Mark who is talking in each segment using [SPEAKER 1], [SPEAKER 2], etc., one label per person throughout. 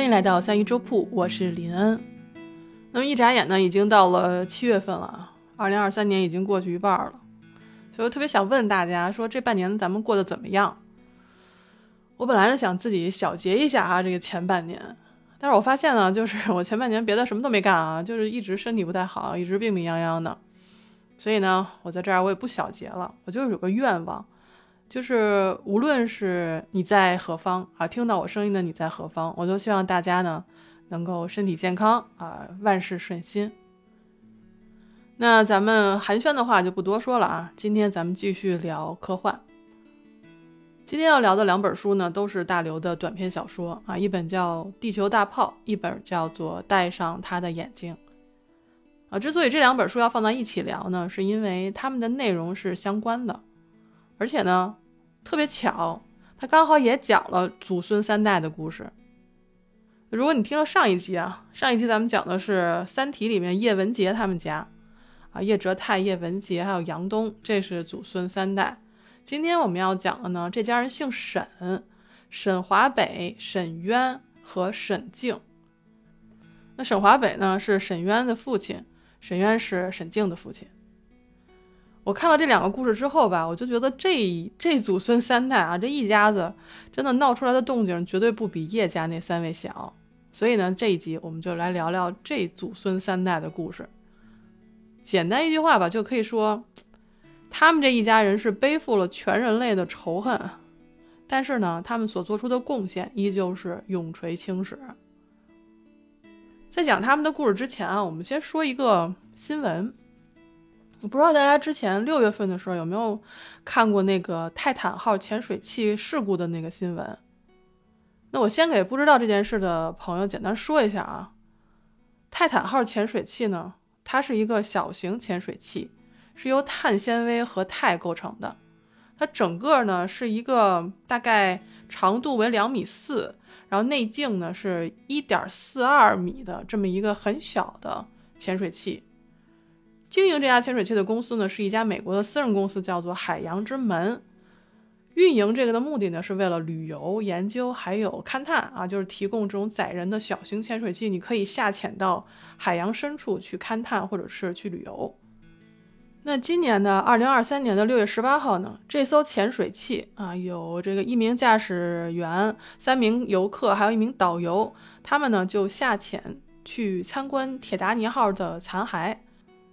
[SPEAKER 1] 欢迎来到三鱼粥铺，我是林恩。那么一眨眼呢，已经到了七月份了，二零二三年已经过去一半了，所以我特别想问大家，说这半年咱们过得怎么样？我本来呢想自己小结一下啊，这个前半年，但是我发现呢，就是 我前半年别的什么都没干啊，就是一直身体不太好，一直病病殃殃的，所以呢，我在这儿我也不小结了，我就是有个愿望。就是无论是你在何方啊，听到我声音的你在何方，我都希望大家呢能够身体健康啊，万事顺心。那咱们寒暄的话就不多说了啊，今天咱们继续聊科幻。今天要聊的两本书呢，都是大刘的短篇小说啊，一本叫《地球大炮》，一本叫做《戴上他的眼睛》啊。之所以这两本书要放在一起聊呢，是因为它们的内容是相关的，而且呢。特别巧，他刚好也讲了祖孙三代的故事。如果你听了上一集啊，上一集咱们讲的是《三体》里面叶文洁他们家，啊，叶哲泰、叶文洁还有杨东，这是祖孙三代。今天我们要讲的呢，这家人姓沈，沈华北、沈渊和沈静。那沈华北呢是沈渊的父亲，沈渊是沈静的父亲。我看了这两个故事之后吧，我就觉得这这祖孙三代啊，这一家子真的闹出来的动静绝对不比叶家那三位小。所以呢，这一集我们就来聊聊这祖孙三代的故事。简单一句话吧，就可以说，他们这一家人是背负了全人类的仇恨，但是呢，他们所做出的贡献依旧是永垂青史。在讲他们的故事之前啊，我们先说一个新闻。我不知道大家之前六月份的时候有没有看过那个泰坦号潜水器事故的那个新闻？那我先给不知道这件事的朋友简单说一下啊。泰坦号潜水器呢，它是一个小型潜水器，是由碳纤维和钛构成的。它整个呢是一个大概长度为两米四，然后内径呢是一点四二米的这么一个很小的潜水器。经营这家潜水器的公司呢，是一家美国的私人公司，叫做海洋之门。运营这个的目的呢，是为了旅游、研究还有勘探啊，就是提供这种载人的小型潜水器，你可以下潜到海洋深处去勘探或者是去旅游。那今年的二零二三年的六月十八号呢，这艘潜水器啊，有这个一名驾驶员、三名游客，还有一名导游，他们呢就下潜去参观铁达尼号的残骸。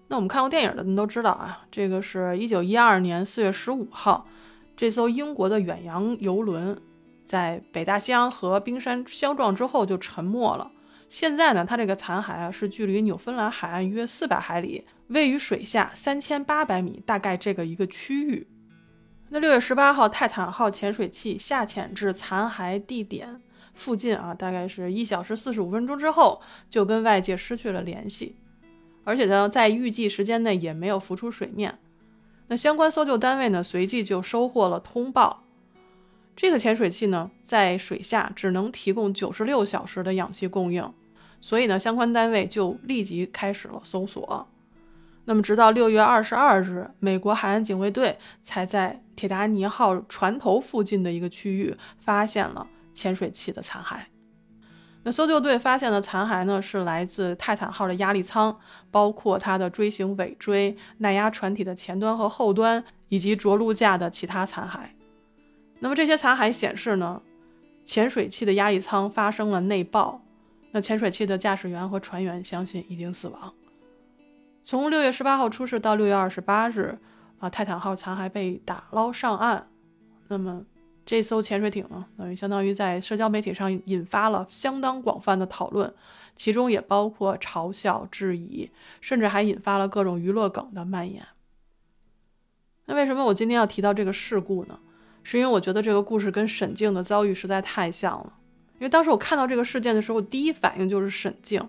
[SPEAKER 1] 那我们看过电影的，人都知道啊，这个是一九一二年四月十五号，这艘英国的远洋游轮在北大西洋和冰山相撞之后就沉没了。现在呢，它这个残骸啊是距离纽芬兰海岸约四百海里，位于水下三千八百米，大概这个一个区域。那六月十八号，泰坦号潜水器下潜至残骸地点附近啊，大概是一小时四十五分钟之后，就跟外界失去了联系。而且呢，在预计时间内也没有浮出水面。那相关搜救单位呢，随即就收获了通报。这个潜水器呢，在水下只能提供九十六小时的氧气供应，所以呢，相关单位就立即开始了搜索。那么，直到六月二十二日，美国海岸警卫队才在铁达尼号船头附近的一个区域发现了潜水器的残骸。搜救队发现的残骸呢，是来自泰坦号的压力舱，包括它的锥形尾椎、耐压船体的前端和后端，以及着陆架的其他残骸。那么这些残骸显示呢，潜水器的压力舱发生了内爆。那潜水器的驾驶员和船员相信已经死亡。从六月十八号出事到六月二十八日，啊，泰坦号残骸被打捞上岸。那么。这艘潜水艇呢，等于相当于在社交媒体上引发了相当广泛的讨论，其中也包括嘲笑、质疑，甚至还引发了各种娱乐梗的蔓延。那为什么我今天要提到这个事故呢？是因为我觉得这个故事跟沈静的遭遇实在太像了。因为当时我看到这个事件的时候，第一反应就是沈静。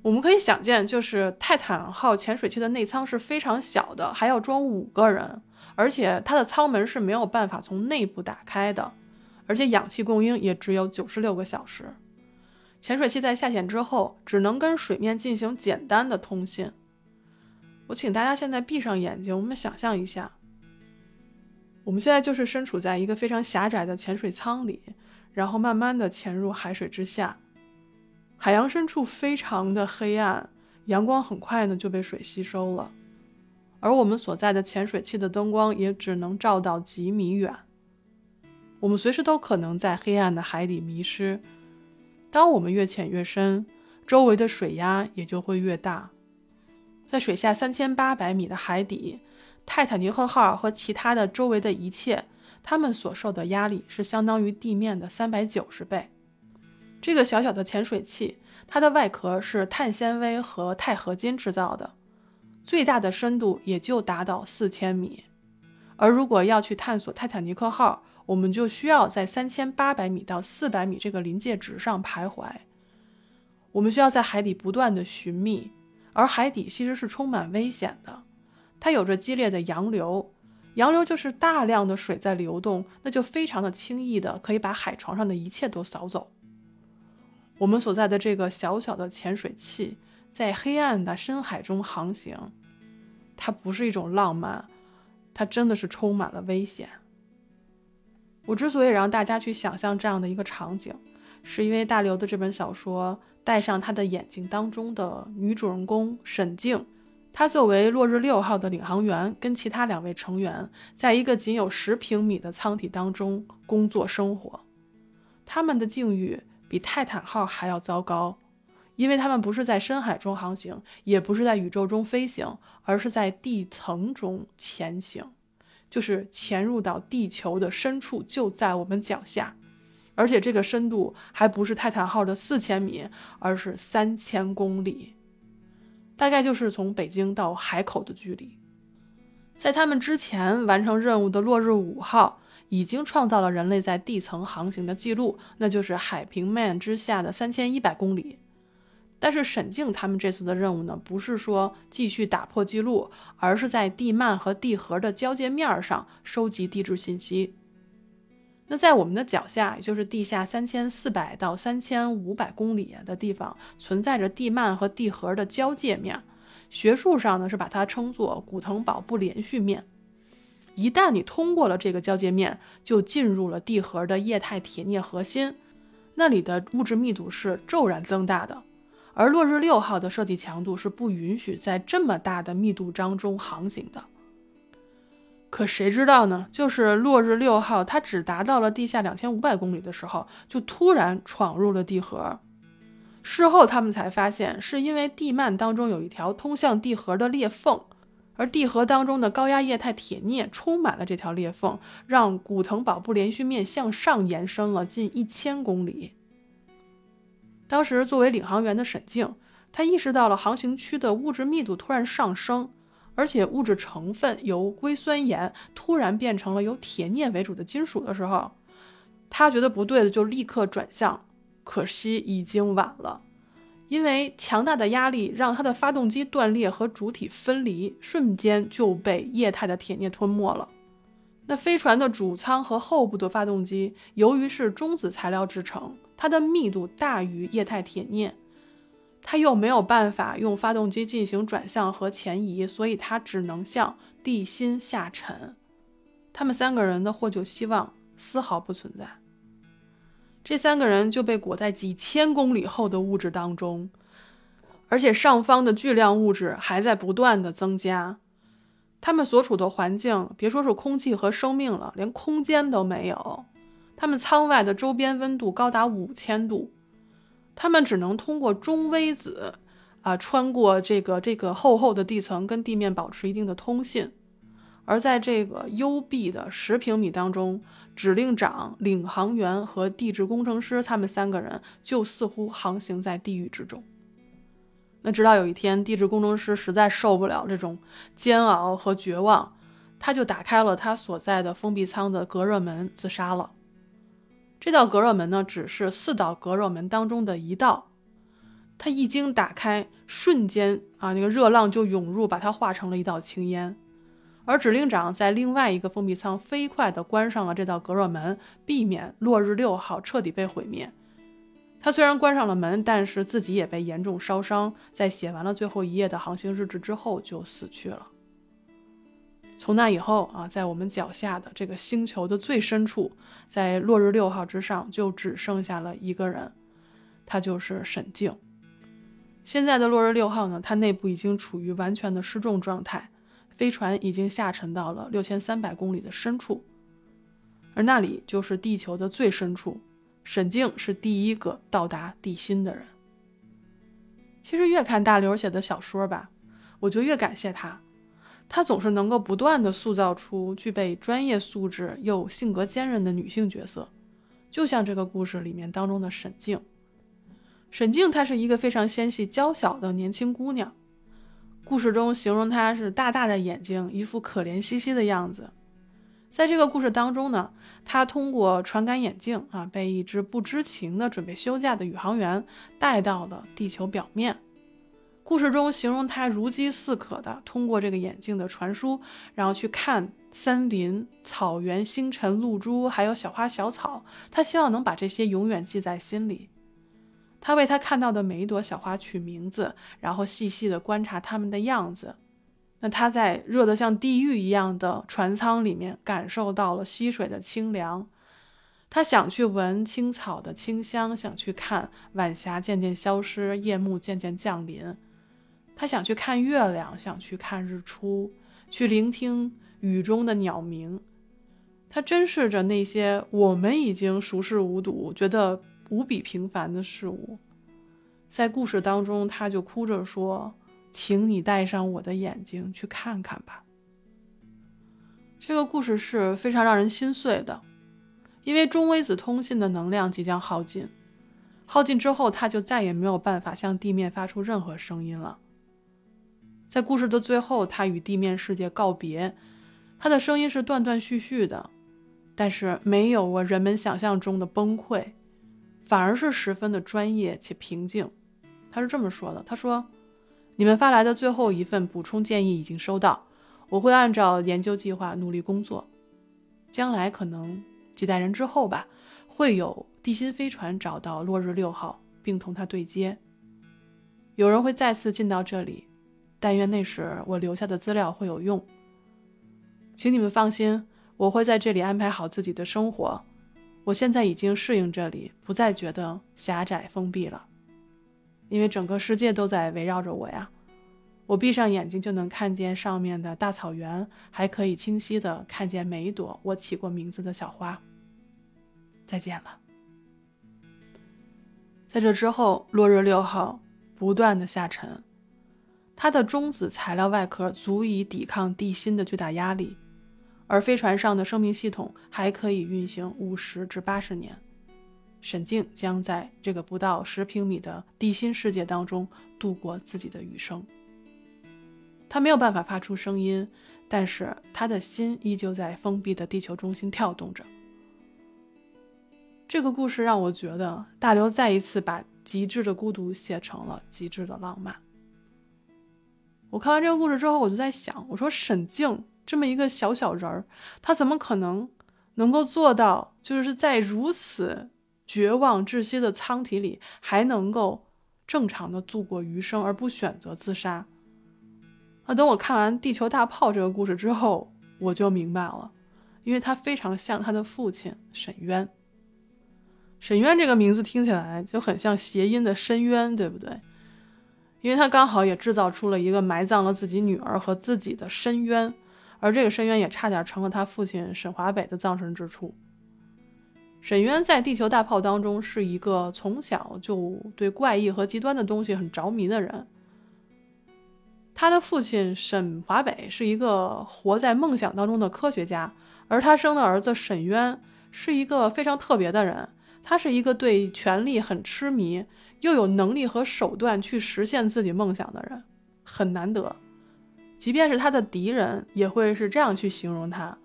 [SPEAKER 1] 我们可以想见，就是泰坦号潜水器的内舱是非常小的，还要装五个人。而且它的舱门是没有办法从内部打开的，而且氧气供应也只有九十六个小时。潜水器在下潜之后，只能跟水面进行简单的通信。我请大家现在闭上眼睛，我们想象一下，我们现在就是身处在一个非常狭窄的潜水舱里，然后慢慢的潜入海水之下。海洋深处非常的黑暗，阳光很快呢就被水吸收了，而我们所在的潜水器的灯光也只能照到几米远。我们随时都可能在黑暗的海底迷失。当我们越潜越深，周围的水压也就会越大。在水下三千八百米的海底，泰坦尼克号和其他的周围的一切，它们所受的压力是相当于地面的三百九十倍。这个小小的潜水器，它的外壳是碳纤维和钛合金制造的，最大的深度也就达到四千米。而如果要去探索泰坦尼克号，我们就需要在三千八百米到四百米这个临界值上徘徊。我们需要在海底不断的寻觅，而海底其实是充满危险的，它有着激烈的洋流，洋流就是大量的水在流动，那就非常的轻易的可以把海床上的一切都扫走。我们所在的这个小小的潜水器，在黑暗的深海中航行，它不是一种浪漫，它真的是充满了危险。我之所以让大家去想象这样的一个场景，是因为大刘的这本小说《戴上他的眼睛》当中的女主人公沈静，她作为落日六号的领航员，跟其他两位成员，在一个仅有十平米的舱体当中工作生活，他们的境遇。比泰坦号还要糟糕，因为他们不是在深海中航行，也不是在宇宙中飞行，而是在地层中前行，就是潜入到地球的深处，就在我们脚下，而且这个深度还不是泰坦号的四千米，而是三千公里，大概就是从北京到海口的距离。在他们之前完成任务的落日五号。已经创造了人类在地层航行的记录，那就是海平面之下的三千一百公里。但是沈静他们这次的任务呢，不是说继续打破记录，而是在地幔和地核的交界面上收集地质信息。那在我们的脚下，也就是地下三千四百到三千五百公里的地方，存在着地幔和地核的交界面，学术上呢是把它称作古腾堡不连续面。一旦你通过了这个交界面，就进入了地核的液态铁镍核心，那里的物质密度是骤然增大的。而落日六号的设计强度是不允许在这么大的密度当中航行的。可谁知道呢？就是落日六号，它只达到了地下两千五百公里的时候，就突然闯入了地核。事后他们才发现，是因为地幔当中有一条通向地核的裂缝。而地核当中的高压液态铁镍充满了这条裂缝，让古腾堡不连续面向上延伸了近一千公里。当时作为领航员的沈静，他意识到了航行区的物质密度突然上升，而且物质成分由硅酸盐突然变成了由铁镍为主的金属的时候，他觉得不对的，就立刻转向，可惜已经晚了。因为强大的压力让它的发动机断裂和主体分离，瞬间就被液态的铁镍吞没了。那飞船的主舱和后部的发动机，由于是中子材料制成，它的密度大于液态铁镍，它又没有办法用发动机进行转向和前移，所以它只能向地心下沉。他们三个人的获救希望丝毫不存在。这三个人就被裹在几千公里后的物质当中，而且上方的巨量物质还在不断的增加。他们所处的环境，别说是空气和生命了，连空间都没有。他们舱外的周边温度高达五千度，他们只能通过中微子啊，穿过这个这个厚厚的地层，跟地面保持一定的通信。而在这个幽闭的十平米当中，指令长、领航员和地质工程师，他们三个人就似乎航行在地狱之中。那直到有一天，地质工程师实在受不了这种煎熬和绝望，他就打开了他所在的封闭舱的隔热门，自杀了。这道隔热门呢，只是四道隔热门当中的一道，它一经打开，瞬间啊，那个热浪就涌入，把它化成了一道青烟。而指令长在另外一个封闭舱飞快地关上了这道隔热门，避免落日六号彻底被毁灭。他虽然关上了门，但是自己也被严重烧伤。在写完了最后一页的航行日志之后，就死去了。从那以后啊，在我们脚下的这个星球的最深处，在落日六号之上，就只剩下了一个人，他就是沈静。现在的落日六号呢，它内部已经处于完全的失重状态，飞船已经下沉到了六千三百公里的深处，而那里就是地球的最深处。沈静是第一个到达地心的人。其实越看大刘写的小说吧，我就越感谢他。她总是能够不断的塑造出具备专业素质又性格坚韧的女性角色，就像这个故事里面当中的沈静。沈静她是一个非常纤细娇小的年轻姑娘，故事中形容她是大大的眼睛，一副可怜兮兮的样子。在这个故事当中呢，她通过传感眼镜啊，被一只不知情的准备休假的宇航员带到了地球表面。故事中形容他如饥似渴的通过这个眼镜的传输，然后去看森林、草原、星辰、露珠，还有小花小草。他希望能把这些永远记在心里。他为他看到的每一朵小花取名字，然后细细的观察它们的样子。那他在热得像地狱一样的船舱里面，感受到了溪水的清凉。他想去闻青草的清香，想去看晚霞渐渐消失，夜幕渐渐降临。他想去看月亮，想去看日出，去聆听雨中的鸟鸣。他珍视着那些我们已经熟视无睹、觉得无比平凡的事物。在故事当中，他就哭着说：“请你带上我的眼睛去看看吧。”这个故事是非常让人心碎的，因为中微子通信的能量即将耗尽，耗尽之后，他就再也没有办法向地面发出任何声音了。在故事的最后，他与地面世界告别，他的声音是断断续续的，但是没有我人们想象中的崩溃，反而是十分的专业且平静。他是这么说的：“他说，你们发来的最后一份补充建议已经收到，我会按照研究计划努力工作。将来可能几代人之后吧，会有地心飞船找到落日六号，并同它对接，有人会再次进到这里。”但愿那时我留下的资料会有用。请你们放心，我会在这里安排好自己的生活。我现在已经适应这里，不再觉得狭窄封闭了，因为整个世界都在围绕着我呀。我闭上眼睛就能看见上面的大草原，还可以清晰的看见每一朵我起过名字的小花。再见了。在这之后，落日六号不断的下沉。它的中子材料外壳足以抵抗地心的巨大压力，而飞船上的生命系统还可以运行五十至八十年。沈静将在这个不到十平米的地心世界当中度过自己的余生。他没有办法发出声音，但是他的心依旧在封闭的地球中心跳动着。这个故事让我觉得大刘再一次把极致的孤独写成了极致的浪漫。我看完这个故事之后，我就在想，我说沈静这么一个小小人儿，他怎么可能能够做到，就是在如此绝望窒息的舱体里，还能够正常的度过余生，而不选择自杀？啊，等我看完《地球大炮》这个故事之后，我就明白了，因为他非常像他的父亲沈渊。沈渊这个名字听起来就很像谐音的深渊，对不对？因为他刚好也制造出了一个埋葬了自己女儿和自己的深渊，而这个深渊也差点成了他父亲沈华北的葬身之处。沈渊在《地球大炮》当中是一个从小就对怪异和极端的东西很着迷的人。他的父亲沈华北是一个活在梦想当中的科学家，而他生的儿子沈渊是一个非常特别的人，他是一个对权力很痴迷。又有能力和手段去实现自己梦想的人，很难得。即便是他的敌人，也会是这样去形容他：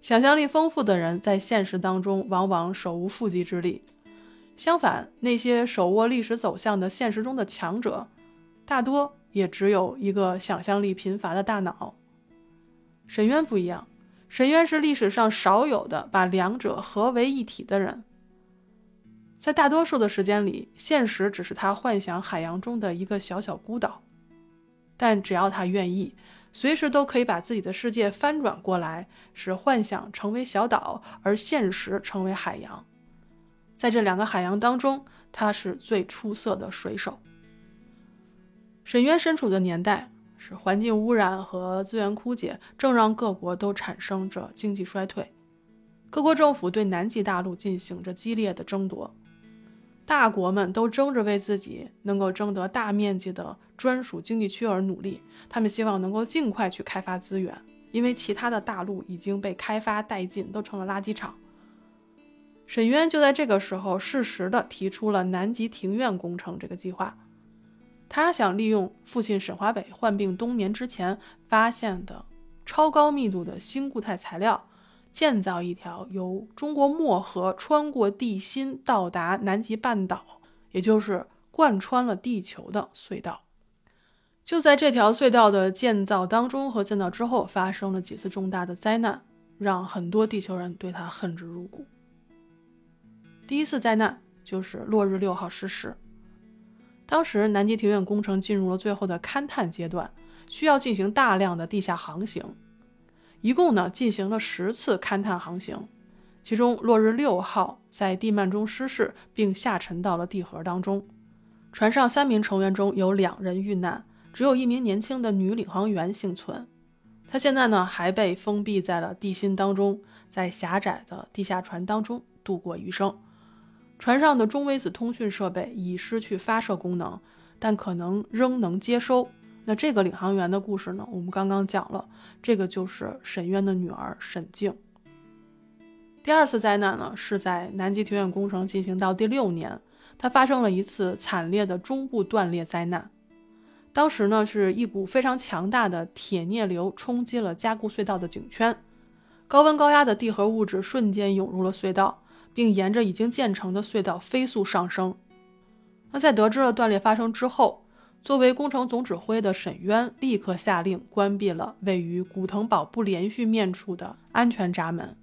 [SPEAKER 1] 想象力丰富的人，在现实当中往往手无缚鸡之力；相反，那些手握历史走向的现实中的强者，大多也只有一个想象力贫乏的大脑。沈渊不一样，沈渊是历史上少有的把两者合为一体的人。在大多数的时间里，现实只是他幻想海洋中的一个小小孤岛，但只要他愿意，随时都可以把自己的世界翻转过来，使幻想成为小岛，而现实成为海洋。在这两个海洋当中，他是最出色的水手。沈渊身处的年代是环境污染和资源枯竭，正让各国都产生着经济衰退。各国政府对南极大陆进行着激烈的争夺，大国们都争着为自己能够争得大面积的专属经济区而努力。他们希望能够尽快去开发资源，因为其他的大陆已经被开发殆尽，都成了垃圾场。沈渊就在这个时候适时的提出了南极庭院工程这个计划。他想利用父亲沈华北患病冬眠之前发现的超高密度的新固态材料。建造一条由中国漠河穿过地心到达南极半岛，也就是贯穿了地球的隧道。就在这条隧道的建造当中和建造之后，发生了几次重大的灾难，让很多地球人对他恨之入骨。第一次灾难就是落日六号失事。当时南极庭院工程进入了最后的勘探阶段，需要进行大量的地下航行。一共呢进行了十次勘探航行，其中落日六号在地幔中失事，并下沉到了地核当中。船上三名成员中有两人遇难，只有一名年轻的女领航员幸存。她现在呢还被封闭在了地心当中，在狭窄的地下船当中度过余生。船上的中微子通讯设备已失去发射功能，但可能仍能接收。那这个领航员的故事呢？我们刚刚讲了，这个就是沈渊的女儿沈静。第二次灾难呢，是在南极庭院工程进行到第六年，它发生了一次惨烈的中部断裂灾难。当时呢，是一股非常强大的铁镍流冲击了加固隧道的井圈，高温高压的地核物质瞬间涌入了隧道，并沿着已经建成的隧道飞速上升。那在得知了断裂发生之后，作为工程总指挥的沈渊立刻下令关闭了位于古腾堡不连续面处的安全闸门。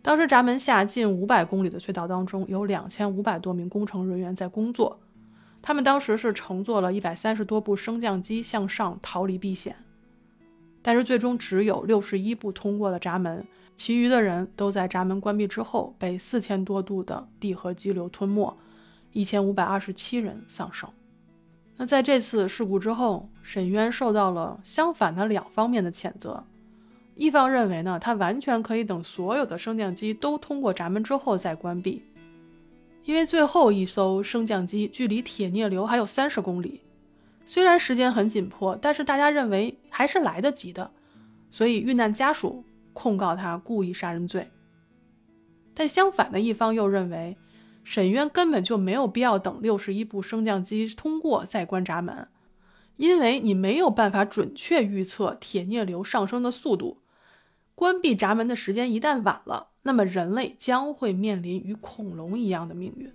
[SPEAKER 1] 当时闸门下近五百公里的隧道当中，有两千五百多名工程人员在工作。他们当时是乘坐了一百三十多部升降机向上逃离避险，但是最终只有六十一部通过了闸门，其余的人都在闸门关闭之后被四千多度的地核激流吞没，一千五百二十七人丧生。那在这次事故之后，沈渊受到了相反的两方面的谴责。一方认为呢，他完全可以等所有的升降机都通过闸门之后再关闭，因为最后一艘升降机距离铁镍流还有三十公里，虽然时间很紧迫，但是大家认为还是来得及的，所以遇难家属控告他故意杀人罪。但相反的一方又认为。沈渊根本就没有必要等六十一部升降机通过再关闸门，因为你没有办法准确预测铁镍流上升的速度。关闭闸门的时间一旦晚了，那么人类将会面临与恐龙一样的命运。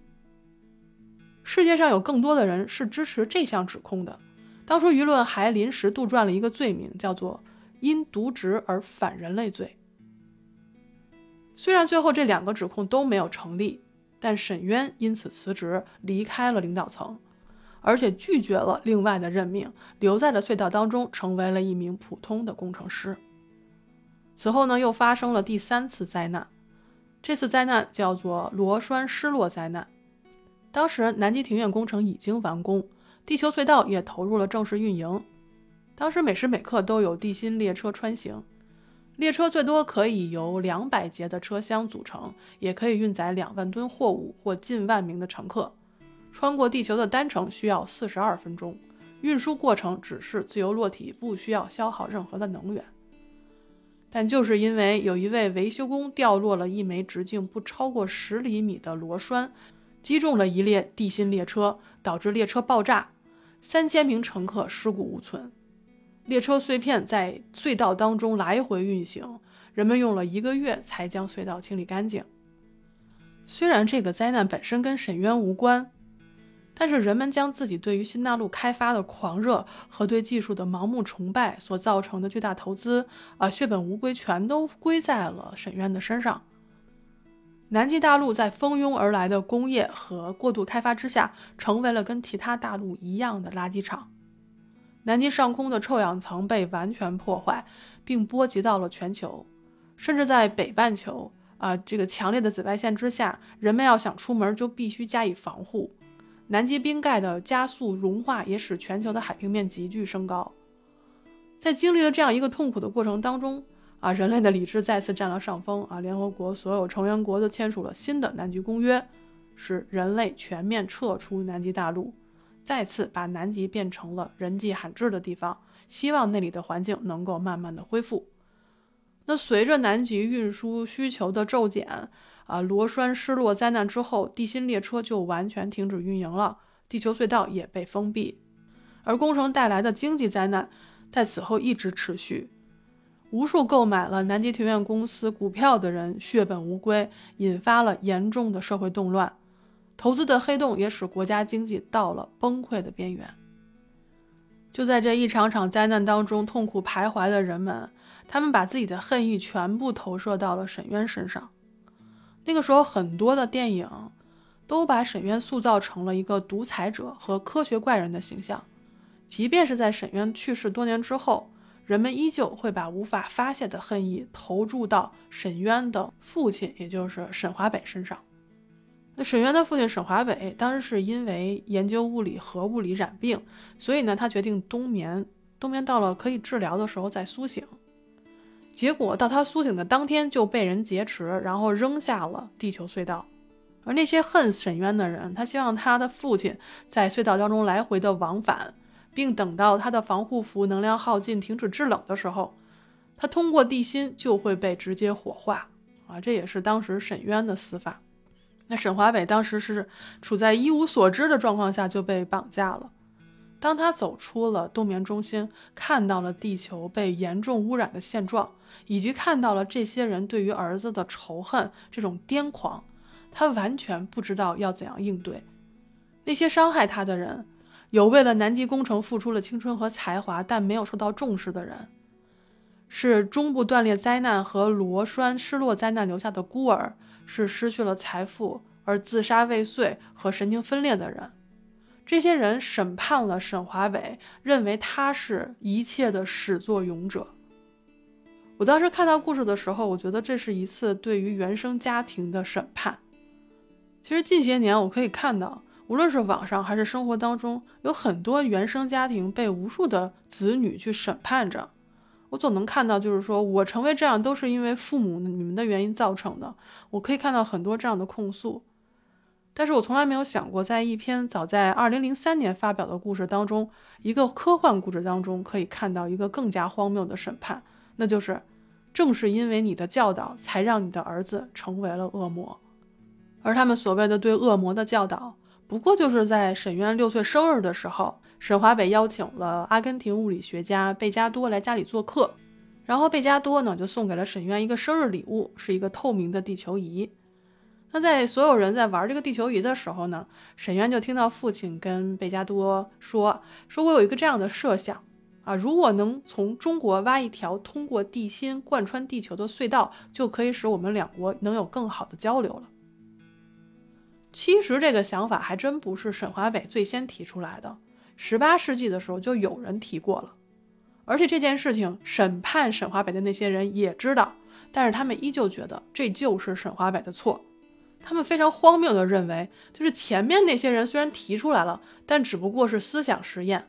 [SPEAKER 1] 世界上有更多的人是支持这项指控的。当初舆论还临时杜撰了一个罪名，叫做“因渎职而反人类罪”。虽然最后这两个指控都没有成立。但沈渊因此辞职，离开了领导层，而且拒绝了另外的任命，留在了隧道当中，成为了一名普通的工程师。此后呢，又发生了第三次灾难，这次灾难叫做螺栓失落灾难。当时南极庭院工程已经完工，地球隧道也投入了正式运营，当时每时每刻都有地心列车穿行。列车最多可以由两百节的车厢组成，也可以运载两万吨货物或近万名的乘客。穿过地球的单程需要四十二分钟，运输过程只是自由落体，不需要消耗任何的能源。但就是因为有一位维修工掉落了一枚直径不超过十厘米的螺栓，击中了一列地心列车，导致列车爆炸，三千名乘客尸骨无存。列车碎片在隧道当中来回运行，人们用了一个月才将隧道清理干净。虽然这个灾难本身跟沈渊无关，但是人们将自己对于新大陆开发的狂热和对技术的盲目崇拜所造成的巨大投资啊，血本无归，全都归在了沈渊的身上。南极大陆在蜂拥而来的工业和过度开发之下，成为了跟其他大陆一样的垃圾场。南极上空的臭氧层被完全破坏，并波及到了全球，甚至在北半球啊，这个强烈的紫外线之下，人们要想出门就必须加以防护。南极冰盖的加速融化也使全球的海平面急剧升高。在经历了这样一个痛苦的过程当中，啊，人类的理智再次占了上风啊！联合国所有成员国都签署了新的南极公约，使人类全面撤出南极大陆，再次把南极变成了人迹罕至的地方，希望那里的环境能够慢慢的恢复。那随着南极运输需求的骤减，啊，螺栓失落灾难之后，地心列车就完全停止运营了，地球隧道也被封闭，而工程带来的经济灾难在此后一直持续。无数购买了南极庭院公司股票的人血本无归，引发了严重的社会动乱。投资的黑洞也使国家经济到了崩溃的边缘。就在这一场场灾难当中，痛苦徘徊的人们，他们把自己的恨意全部投射到了沈渊身上。那个时候，很多的电影都把沈渊塑造成了一个独裁者和科学怪人的形象，即便是在沈渊去世多年之后。人们依旧会把无法发泄的恨意投注到沈渊的父亲，也就是沈华北身上。那沈渊的父亲沈华北当时是因为研究物理核物理染病，所以呢，他决定冬眠。冬眠到了可以治疗的时候再苏醒。结果到他苏醒的当天就被人劫持，然后扔下了地球隧道。而那些恨沈渊的人，他希望他的父亲在隧道当中来回的往返。并等到他的防护服能量耗尽、停止制冷的时候，他通过地心就会被直接火化啊！这也是当时沈渊的死法。那沈华北当时是处在一无所知的状况下就被绑架了。当他走出了冬眠中心，看到了地球被严重污染的现状，以及看到了这些人对于儿子的仇恨这种癫狂，他完全不知道要怎样应对那些伤害他的人。有为了南极工程付出了青春和才华，但没有受到重视的人，是中部断裂灾难和螺栓失落灾难留下的孤儿，是失去了财富而自杀未遂和神经分裂的人。这些人审判了沈华伟，认为他是一切的始作俑者。我当时看到故事的时候，我觉得这是一次对于原生家庭的审判。其实近些年我可以看到。无论是网上还是生活当中，有很多原生家庭被无数的子女去审判着。我总能看到，就是说我成为这样都是因为父母你们的原因造成的。我可以看到很多这样的控诉，但是我从来没有想过，在一篇早在二零零三年发表的故事当中，一个科幻故事当中，可以看到一个更加荒谬的审判，那就是正是因为你的教导，才让你的儿子成为了恶魔，而他们所谓的对恶魔的教导。不过就是在沈渊六岁生日的时候，沈华北邀请了阿根廷物理学家贝加多来家里做客，然后贝加多呢就送给了沈渊一个生日礼物，是一个透明的地球仪。那在所有人在玩这个地球仪的时候呢，沈渊就听到父亲跟贝加多说：“说我有一个这样的设想啊，如果能从中国挖一条通过地心贯穿地球的隧道，就可以使我们两国能有更好的交流了。”其实这个想法还真不是沈华北最先提出来的，十八世纪的时候就有人提过了，而且这件事情审判沈华北的那些人也知道，但是他们依旧觉得这就是沈华北的错，他们非常荒谬的认为，就是前面那些人虽然提出来了，但只不过是思想实验，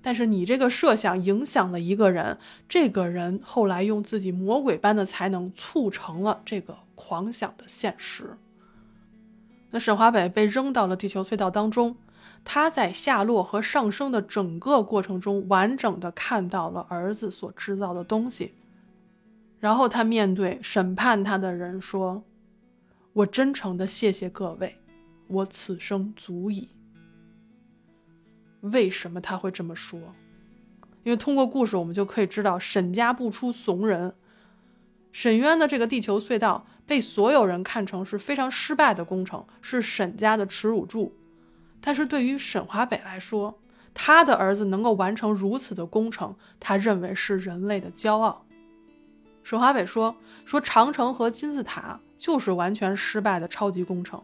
[SPEAKER 1] 但是你这个设想影响了一个人，这个人后来用自己魔鬼般的才能促成了这个狂想的现实。那沈华北被扔到了地球隧道当中，他在下落和上升的整个过程中，完整的看到了儿子所制造的东西。然后他面对审判他的人说：“我真诚的谢谢各位，我此生足矣。”为什么他会这么说？因为通过故事，我们就可以知道沈家不出怂人。沈渊的这个地球隧道。被所有人看成是非常失败的工程，是沈家的耻辱柱。但是对于沈华北来说，他的儿子能够完成如此的工程，他认为是人类的骄傲。沈华北说：“说长城和金字塔就是完全失败的超级工程，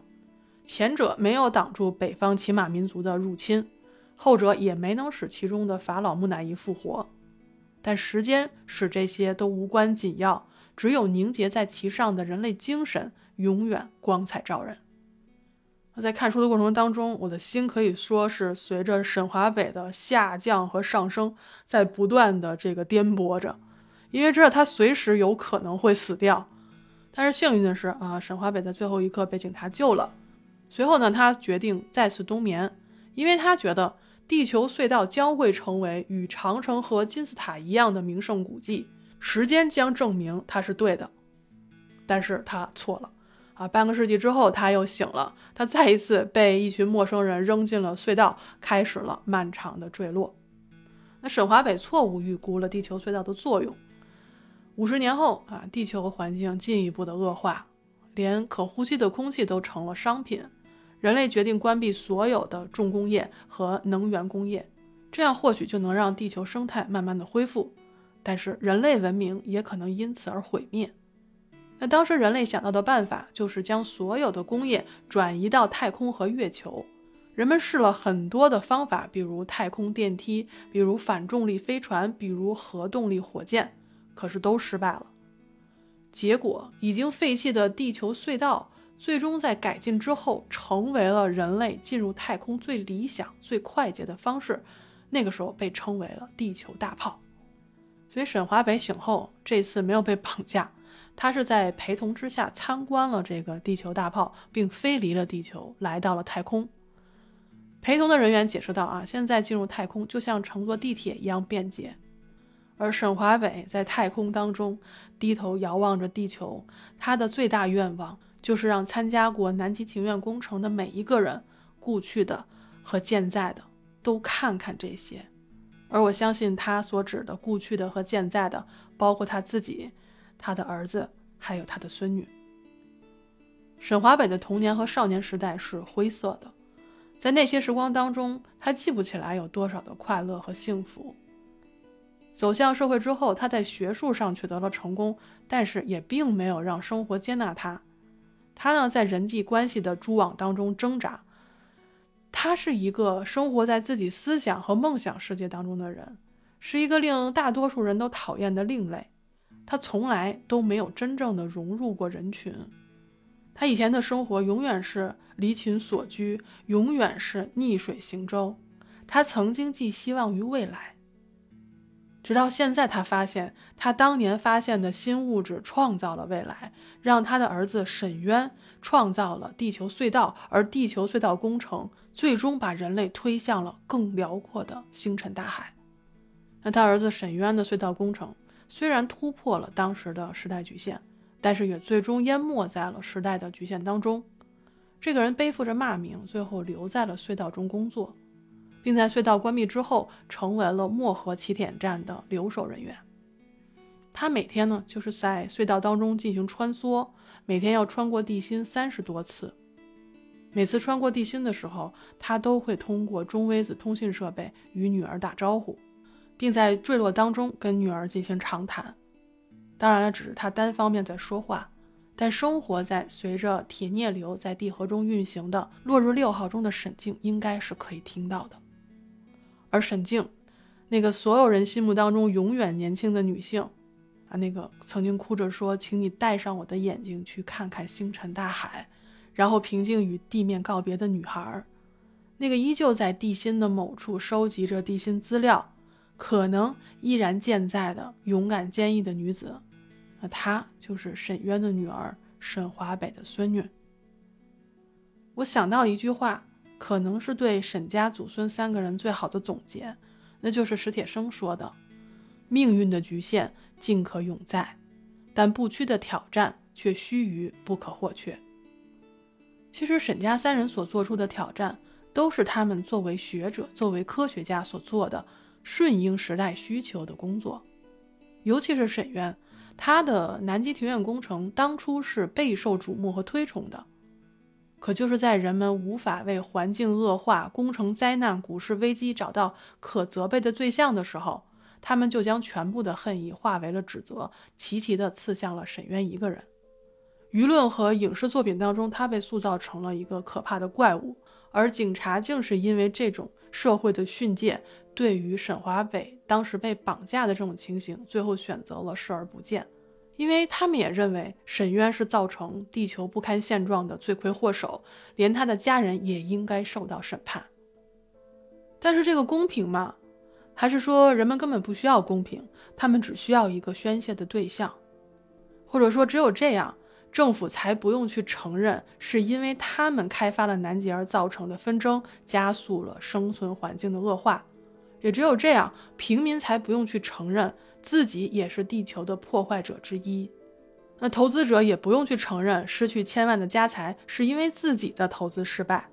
[SPEAKER 1] 前者没有挡住北方骑马民族的入侵，后者也没能使其中的法老木乃伊复活。但时间使这些都无关紧要，只有凝结在其上的人类精神永远光彩照人。在看书的过程当中，我的心可以说是随着沈华北的下降和上升，在不断的这个颠簸着，因为知道他随时有可能会死掉。但是幸运的是啊，沈华北在最后一刻被警察救了。随后呢，他决定再次冬眠，因为他觉得地球隧道将会成为与长城和金字塔一样的名胜古迹，时间将证明他是对的。但是他错了。啊，半个世纪之后，他又醒了。他再一次被一群陌生人扔进了隧道，开始了漫长的坠落。那沈华北错误预估了地球隧道的作用。五十年后啊，地球环境进一步的恶化，连可呼吸的空气都成了商品。人类决定关闭所有的重工业和能源工业，这样或许就能让地球生态慢慢的恢复。但是人类文明也可能因此而毁灭。那当时人类想到的办法就是将所有的工业转移到太空和月球。人们试了很多的方法，比如太空电梯，比如反重力飞船，比如核动力火箭，可是都失败了。结果，已经废弃的地球隧道最终在改进之后，成为了人类进入太空最理想、最快捷的方式。那个时候被称为了地球大炮。所以沈华北醒后，这次没有被绑架。他是在陪同之下参观了这个地球大炮，并飞离了地球，来到了太空。陪同的人员解释道：“啊，现在进入太空就像乘坐地铁一样便捷。”而沈华北在太空当中低头遥望着地球，他的最大愿望就是让参加过南极庭院工程的每一个人，故去的和健在的，都看看这些。而我相信他所指的故去的和健在的，包括他自己。他的儿子还有他的孙女。沈华北的童年和少年时代是灰色的，在那些时光当中，他记不起来有多少的快乐和幸福。走向社会之后，他在学术上取得了成功，但是也并没有让生活接纳他。他呢，在人际关系的蛛网当中挣扎。他是一个生活在自己思想和梦想世界当中的人，是一个令大多数人都讨厌的另类。他从来都没有真正的融入过人群，他以前的生活永远是离群所居，永远是逆水行舟。他曾经寄希望于未来，直到现在，他发现他当年发现的新物质创造了未来，让他的儿子沈渊创造了地球隧道，而地球隧道工程最终把人类推向了更辽阔的星辰大海。那他儿子沈渊的隧道工程。虽然突破了当时的时代局限，但是也最终淹没在了时代的局限当中。这个人背负着骂名，最后留在了隧道中工作，并在隧道关闭之后成为了漠河起点站的留守人员。他每天呢就是在隧道当中进行穿梭，每天要穿过地心三十多次。每次穿过地心的时候，他都会通过中微子通信设备与女儿打招呼。并在坠落当中跟女儿进行长谈，当然了，只是他单方面在说话。但生活在随着铁镍流在地核中运行的落日六号中的沈静，应该是可以听到的。而沈静，那个所有人心目当中永远年轻的女性，啊，那个曾经哭着说：“请你带上我的眼睛去看看星辰大海，然后平静与地面告别的女孩，那个依旧在地心的某处收集着地心资料。”可能依然健在的勇敢坚毅的女子，那她就是沈渊的女儿沈华北的孙女。我想到一句话，可能是对沈家祖孙三个人最好的总结，那就是史铁生说的：“命运的局限尽可永在，但不屈的挑战却须臾不可或缺。”其实沈家三人所做出的挑战，都是他们作为学者、作为科学家所做的。顺应时代需求的工作，尤其是沈渊，他的南极庭院工程当初是备受瞩目和推崇的。可就是在人们无法为环境恶化、工程灾难、股市危机找到可责备的对象的时候，他们就将全部的恨意化为了指责，齐齐地刺向了沈渊一个人。舆论和影视作品当中，他被塑造成了一个可怕的怪物。而警察竟是因为这种社会的训诫，对于沈华北当时被绑架的这种情形，最后选择了视而不见，因为他们也认为沈渊是造成地球不堪现状的罪魁祸首，连他的家人也应该受到审判。但是这个公平吗？还是说人们根本不需要公平，他们只需要一个宣泄的对象，或者说只有这样，政府才不用去承认是因为他们开发了南极而造成的纷争，加速了生存环境的恶化，也只有这样，平民才不用去承认自己也是地球的破坏者之一，那投资者也不用去承认失去千万的家财是因为自己的投资失败。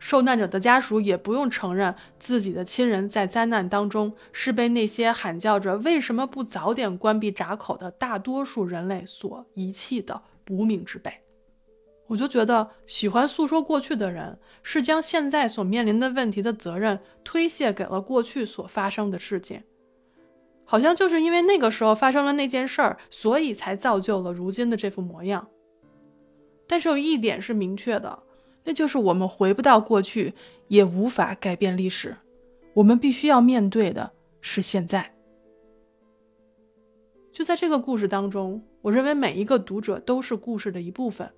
[SPEAKER 1] 受难者的家属也不用承认自己的亲人在灾难当中是被那些喊叫着“为什么不早点关闭闸口”的大多数人类所遗弃的无名之辈。我就觉得，喜欢诉说过去的人，是将现在所面临的问题的责任推卸给了过去所发生的事件，好像就是因为那个时候发生了那件事儿，所以才造就了如今的这副模样。但是有一点是明确的。那就是我们回不到过去，也无法改变历史。我们必须要面对的是现在。就在这个故事当中，我认为每一个读者都是故事的一部分，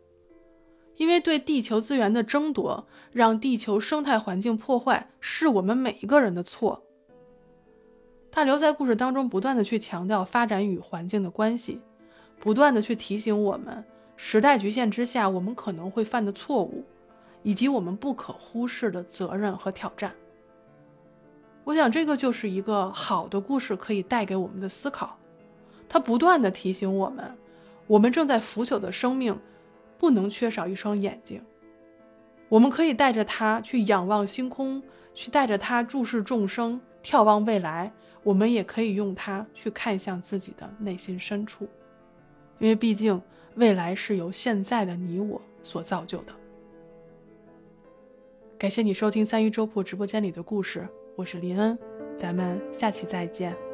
[SPEAKER 1] 因为对地球资源的争夺，让地球生态环境破坏，是我们每一个人的错。大刘在故事当中不断的去强调发展与环境的关系，不断的去提醒我们，时代局限之下，我们可能会犯的错误。以及我们不可忽视的责任和挑战。我想，这个就是一个好的故事可以带给我们的思考。它不断的提醒我们，我们正在腐朽的生命不能缺少一双眼睛。我们可以带着它去仰望星空，去带着它注视众生，眺望未来。我们也可以用它去看向自己的内心深处，因为毕竟未来是由现在的你我所造就的。感谢你收听三一粥铺直播间里的故事，我是林恩，咱们下期再见。